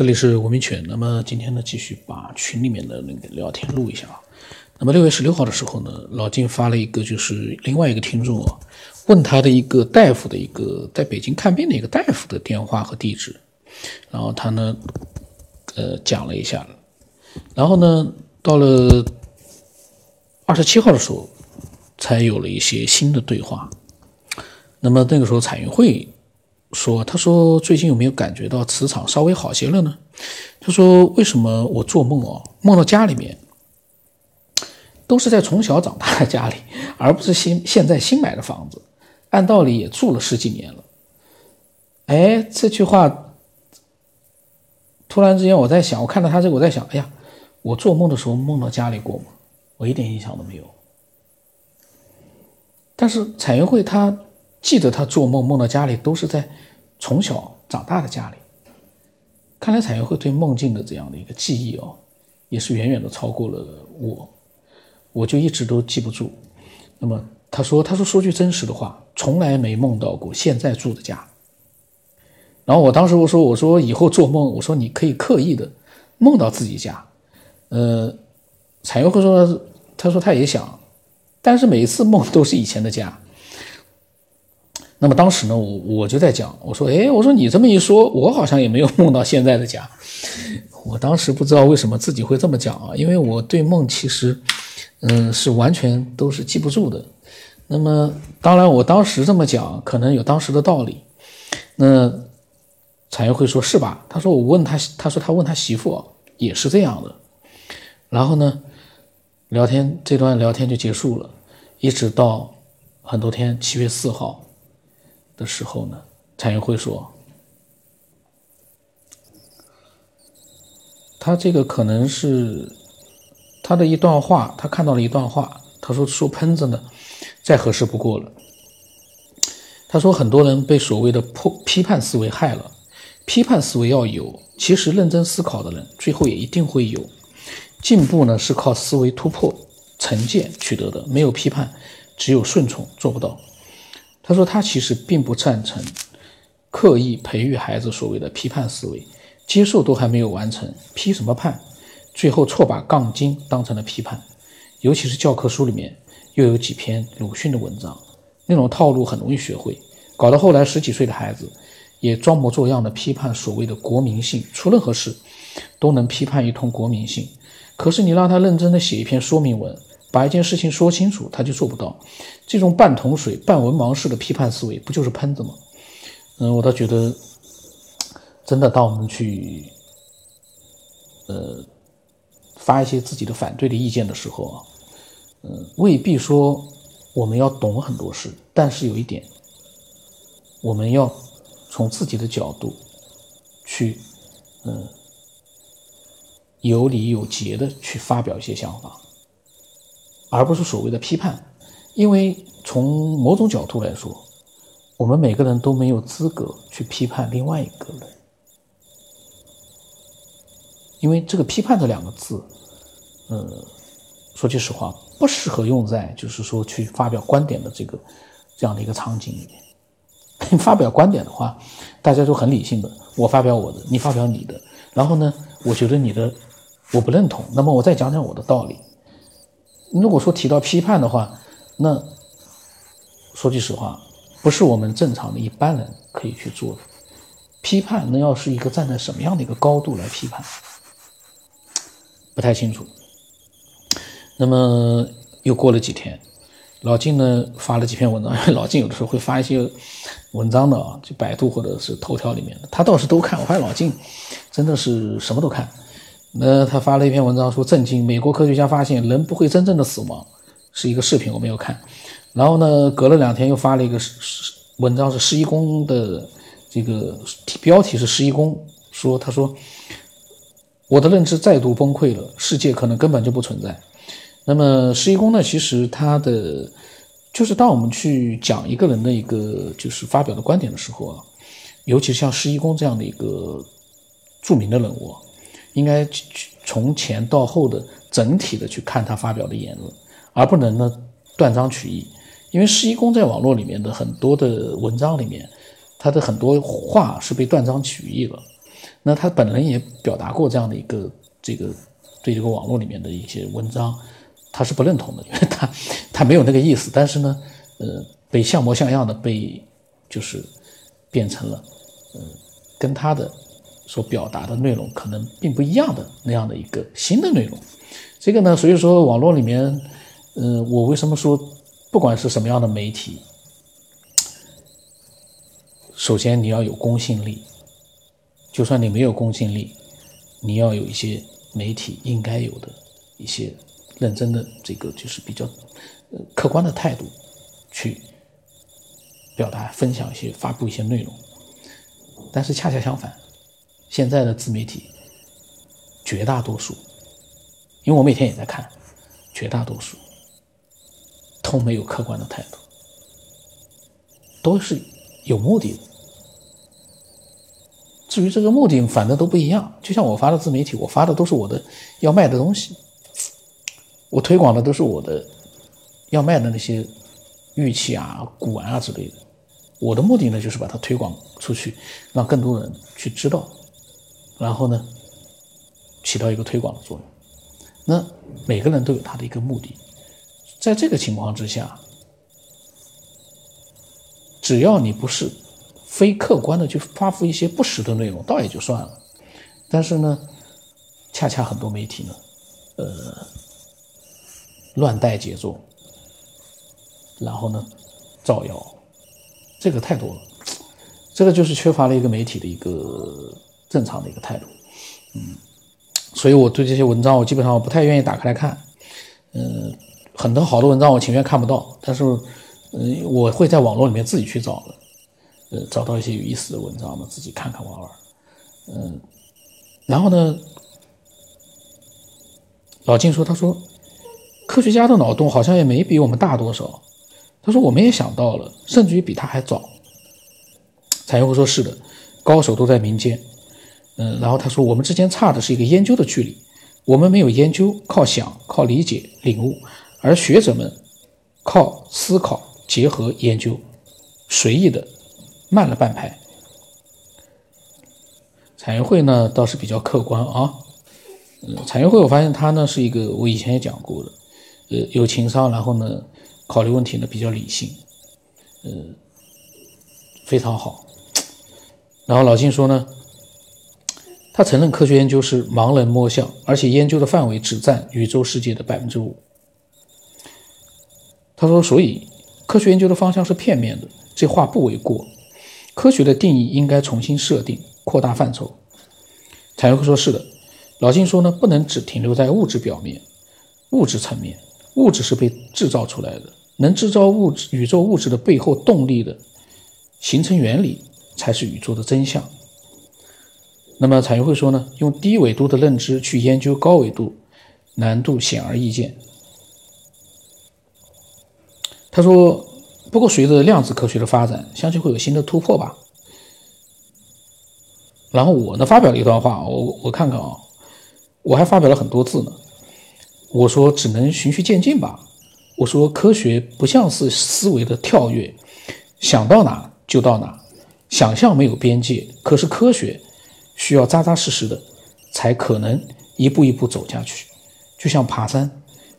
这里是文明犬。那么今天呢，继续把群里面的那个聊天录一下啊。那么六月十六号的时候呢，老金发了一个，就是另外一个听众啊，问他的一个大夫的一个在北京看病的一个大夫的电话和地址，然后他呢，呃，讲了一下，然后呢，到了二十七号的时候，才有了一些新的对话。那么那个时候彩云会。说，他说最近有没有感觉到磁场稍微好些了呢？他说为什么我做梦哦，梦到家里面都是在从小长大的家里，而不是新现在新买的房子，按道理也住了十几年了。哎，这句话突然之间我在想，我看到他这个我在想，哎呀，我做梦的时候梦到家里过吗？我一点印象都没有。但是彩云会他。记得他做梦梦到家里都是在从小长大的家里，看来彩云会对梦境的这样的一个记忆哦，也是远远的超过了我，我就一直都记不住。那么他说，他说说句真实的话，从来没梦到过现在住的家。然后我当时我说，我说以后做梦，我说你可以刻意的梦到自己家。呃，彩云会说，他说他也想，但是每一次梦都是以前的家。那么当时呢，我我就在讲，我说，哎，我说你这么一说，我好像也没有梦到现在的家。我当时不知道为什么自己会这么讲啊，因为我对梦其实，嗯，是完全都是记不住的。那么当然，我当时这么讲，可能有当时的道理。那产业会说是吧？他说我问他，他说他问他媳妇也是这样的。然后呢，聊天这段聊天就结束了，一直到很多天，七月四号。的时候呢，彩云会说，他这个可能是他的一段话，他看到了一段话，他说说喷子呢，再合适不过了。他说很多人被所谓的破批判思维害了，批判思维要有，其实认真思考的人最后也一定会有进步呢，是靠思维突破、成见取得的，没有批判，只有顺从，做不到。他说：“他其实并不赞成刻意培育孩子所谓的批判思维，接受都还没有完成，批什么判？最后错把杠精当成了批判。尤其是教科书里面又有几篇鲁迅的文章，那种套路很容易学会，搞到后来十几岁的孩子也装模作样的批判所谓的国民性，出任何事都能批判一通国民性。可是你让他认真的写一篇说明文。”把一件事情说清楚，他就做不到。这种半桶水、半文盲式的批判思维，不就是喷子吗？嗯，我倒觉得，真的，当我们去，呃，发一些自己的反对的意见的时候啊，嗯，未必说我们要懂很多事，但是有一点，我们要从自己的角度去，嗯，有理有节的去发表一些想法。而不是所谓的批判，因为从某种角度来说，我们每个人都没有资格去批判另外一个人，因为这个“批判”这两个字，呃，说句实话，不适合用在就是说去发表观点的这个这样的一个场景里面。发表观点的话，大家都很理性的，我发表我的，你发表你的，然后呢，我觉得你的我不认同，那么我再讲讲我的道理。如果说提到批判的话，那说句实话，不是我们正常的一般人可以去做的。批判那要是一个站在什么样的一个高度来批判，不太清楚。那么又过了几天，老金呢发了几篇文章，老金有的时候会发一些文章的啊，就百度或者是头条里面的，他倒是都看。我发现老金真的是什么都看。那他发了一篇文章说震惊，美国科学家发现人不会真正的死亡，是一个视频我没有看。然后呢，隔了两天又发了一个文章是施一公的这个标题是施一公说他说我的认知再度崩溃了，世界可能根本就不存在。那么施一公呢，其实他的就是当我们去讲一个人的一个就是发表的观点的时候啊，尤其像施一公这样的一个著名的人物啊。应该去从前到后的整体的去看他发表的言论，而不能呢断章取义。因为施一公在网络里面的很多的文章里面，他的很多话是被断章取义了。那他本人也表达过这样的一个这个对这个网络里面的一些文章，他是不认同的，因为他他没有那个意思。但是呢，呃，被像模像样的被就是变成了，呃，跟他的所表达的内容可能并不一样的那样的一个新的内容。这个呢，所以说网络里面，嗯，我为什么说不管是什么样的媒体，首先你要有公信力。就算你没有公信力，你要有一些媒体应该有的一些认真的这个就是比较呃客观的态度去表达、分享一些、发布一些内容。但是恰恰相反，现在的自媒体绝大多数，因为我每天也在看，绝大多数都没有客观的态度，都是有目的的。至于这个目的，反正都不一样。就像我发的自媒体，我发的都是我的要卖的东西，我推广的都是我的要卖的那些玉器啊、古玩啊之类的。我的目的呢，就是把它推广出去，让更多人去知道，然后呢，起到一个推广的作用。那每个人都有他的一个目的，在这个情况之下，只要你不是。非客观的去发布一些不实的内容，倒也就算了。但是呢，恰恰很多媒体呢，呃，乱带节奏，然后呢，造谣，这个太多了。这个就是缺乏了一个媒体的一个正常的一个态度。嗯，所以我对这些文章，我基本上我不太愿意打开来看。嗯，很多好的文章我情愿看不到，但是，嗯，我会在网络里面自己去找的。呃，找到一些有意思的文章嘛，自己看看玩玩。嗯，然后呢，老金说：“他说，科学家的脑洞好像也没比我们大多少。他说，我们也想到了，甚至于比他还早。”彩云说：“是的，高手都在民间。”嗯，然后他说：“我们之间差的是一个研究的距离。我们没有研究，靠想，靠理解、领悟；而学者们靠思考、结合、研究，随意的。”慢了半拍，彩云会呢倒是比较客观啊。嗯，彩云会我发现他呢是一个我以前也讲过的，呃，有情商，然后呢考虑问题呢比较理性，呃，非常好。然后老金说呢，他承认科学研究是盲人摸象，而且研究的范围只占宇宙世界的百分之五。他说，所以科学研究的方向是片面的，这话不为过。科学的定义应该重新设定，扩大范畴。彩云会说：“是的。”老金说：“呢，不能只停留在物质表面、物质层面。物质是被制造出来的，能制造物质、宇宙物质的背后动力的形成原理，才是宇宙的真相。”那么彩云会说：“呢，用低纬度的认知去研究高纬度，难度显而易见。”他说。不过，随着量子科学的发展，相信会有新的突破吧。然后我呢发表了一段话，我我看看啊，我还发表了很多字呢。我说只能循序渐进吧。我说科学不像是思维的跳跃，想到哪就到哪，想象没有边界。可是科学需要扎扎实实的，才可能一步一步走下去。就像爬山，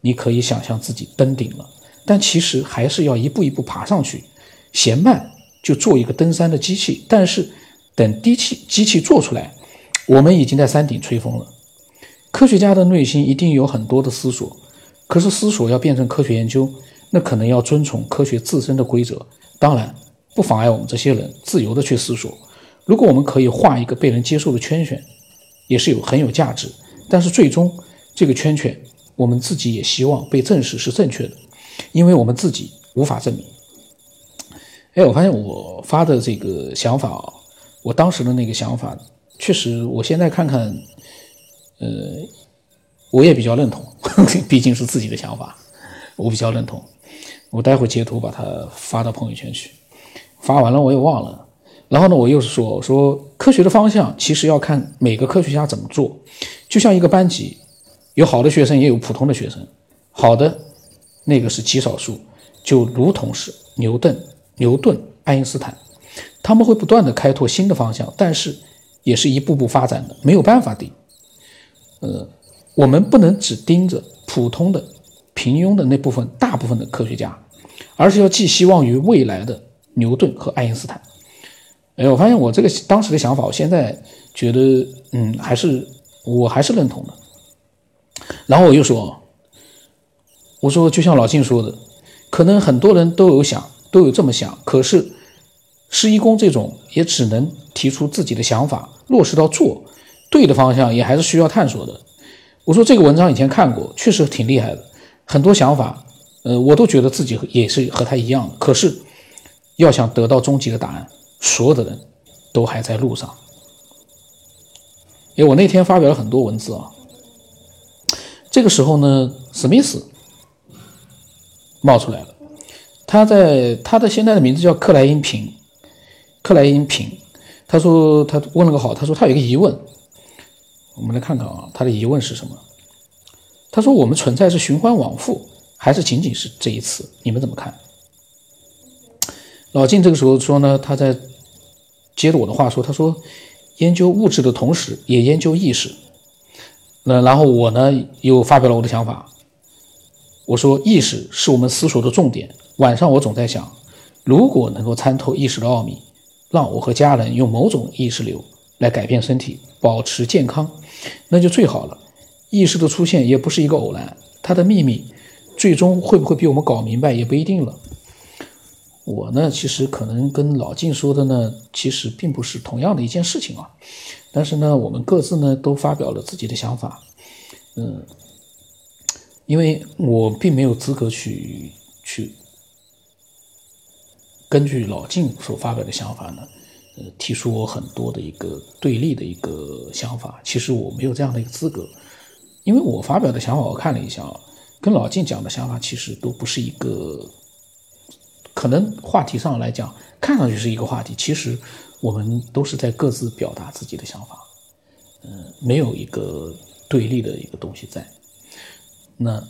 你可以想象自己登顶了。但其实还是要一步一步爬上去，嫌慢就做一个登山的机器。但是等机器机器做出来，我们已经在山顶吹风了。科学家的内心一定有很多的思索，可是思索要变成科学研究，那可能要遵从科学自身的规则。当然不妨碍我们这些人自由的去思索。如果我们可以画一个被人接受的圈圈，也是有很有价值。但是最终这个圈圈，我们自己也希望被证实是正确的。因为我们自己无法证明。哎，我发现我发的这个想法啊，我当时的那个想法，确实，我现在看看，呃，我也比较认同，毕竟是自己的想法，我比较认同。我待会截图把它发到朋友圈去，发完了我也忘了。然后呢，我又是说，我说科学的方向其实要看每个科学家怎么做，就像一个班级，有好的学生，也有普通的学生，好的。那个是极少数，就如同是牛顿、牛顿、爱因斯坦，他们会不断的开拓新的方向，但是也是一步步发展的，没有办法的。呃，我们不能只盯着普通的、平庸的那部分大部分的科学家，而是要寄希望于未来的牛顿和爱因斯坦。哎，我发现我这个当时的想法，我现在觉得，嗯，还是我还是认同的。然后我又说，我说就像老晋说的，可能很多人都有想，都有这么想，可是施一公这种也只能提出自己的想法，落实到做对的方向，也还是需要探索的。我说这个文章以前看过，确实挺厉害的，很多想法，呃，我都觉得自己也是和他一样，可是要想得到终极的答案。所有的人都还在路上。因为我那天发表了很多文字啊。这个时候呢，史密斯冒出来了。他在他的现在的名字叫克莱因平，克莱因平。他说他问了个好，他说他有一个疑问。我们来看看啊，他的疑问是什么？他说我们存在是循环往复，还是仅仅是这一次？你们怎么看？老晋这个时候说呢，他在。接着我的话说，他说，研究物质的同时也研究意识。那然后我呢又发表了我的想法。我说，意识是我们思索的重点。晚上我总在想，如果能够参透意识的奥秘，让我和家人用某种意识流来改变身体，保持健康，那就最好了。意识的出现也不是一个偶然，它的秘密最终会不会被我们搞明白也不一定了。我呢，其实可能跟老晋说的呢，其实并不是同样的一件事情啊。但是呢，我们各自呢都发表了自己的想法，嗯，因为我并没有资格去去根据老晋所发表的想法呢，呃，提出我很多的一个对立的一个想法。其实我没有这样的一个资格，因为我发表的想法，我看了一下啊，跟老晋讲的想法其实都不是一个。可能话题上来讲，看上去是一个话题，其实我们都是在各自表达自己的想法，嗯，没有一个对立的一个东西在。那，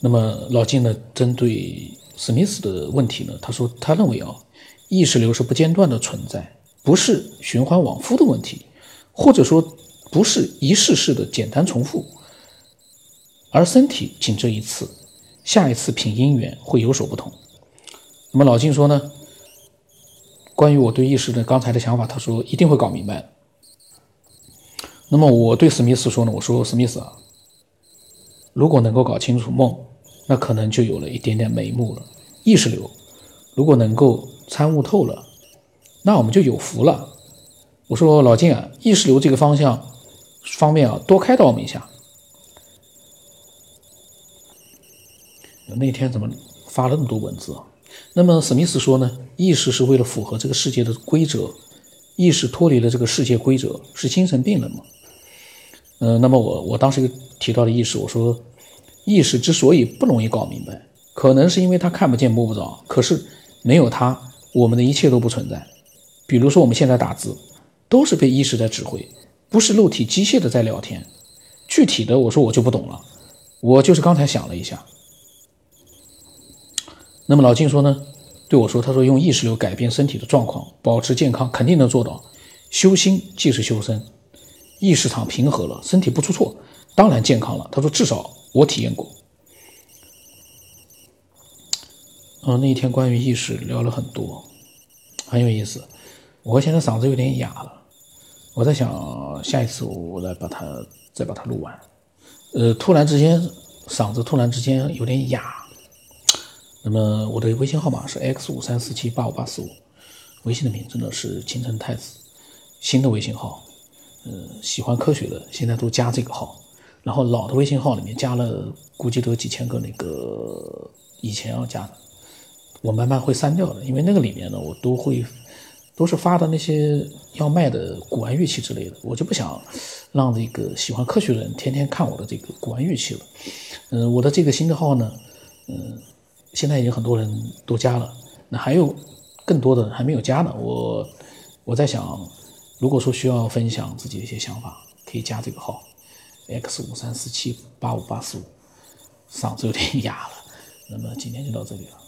那么老金呢，针对史密斯的问题呢，他说他认为啊，意识流是不间断的存在，不是循环往复的问题，或者说不是一世世的简单重复，而身体仅这一次。下一次品姻缘会有所不同。那么老金说呢？关于我对意识的刚才的想法，他说一定会搞明白。那么我对史密斯说呢？我说史密斯啊，如果能够搞清楚梦，那可能就有了一点点眉目了。意识流如果能够参悟透了，那我们就有福了。我说老金啊，意识流这个方向方面啊，多开导我们一下。那天怎么发了那么多文字啊？那么史密斯说呢？意识是为了符合这个世界的规则，意识脱离了这个世界规则是精神病人吗？呃，那么我我当时提到的意识，我说意识之所以不容易搞明白，可能是因为他看不见摸不着。可是没有他，我们的一切都不存在。比如说我们现在打字，都是被意识在指挥，不是肉体机械的在聊天。具体的，我说我就不懂了。我就是刚才想了一下。那么老金说呢，对我说，他说用意识流改变身体的状况，保持健康，肯定能做到。修心即是修身，意识场平和了，身体不出错，当然健康了。他说至少我体验过。嗯，那一天关于意识聊了很多，很有意思。我现在嗓子有点哑了，我在想下一次我来把它再把它录完。呃，突然之间嗓子突然之间有点哑。那么我的微信号码是 x 五三四七八五八四五，微信的名字呢是青城太子，新的微信号，呃，喜欢科学的现在都加这个号，然后老的微信号里面加了估计都有几千个那个以前要加的，我慢慢会删掉的，因为那个里面呢我都会都是发的那些要卖的古玩玉器之类的，我就不想让这个喜欢科学的人天天看我的这个古玩玉器了，嗯，我的这个新的号呢，嗯。现在已经很多人都加了，那还有更多的还没有加呢。我我在想，如果说需要分享自己的一些想法，可以加这个号，x 五三四七八五八四五。嗓子有点哑了，那么今天就到这里了。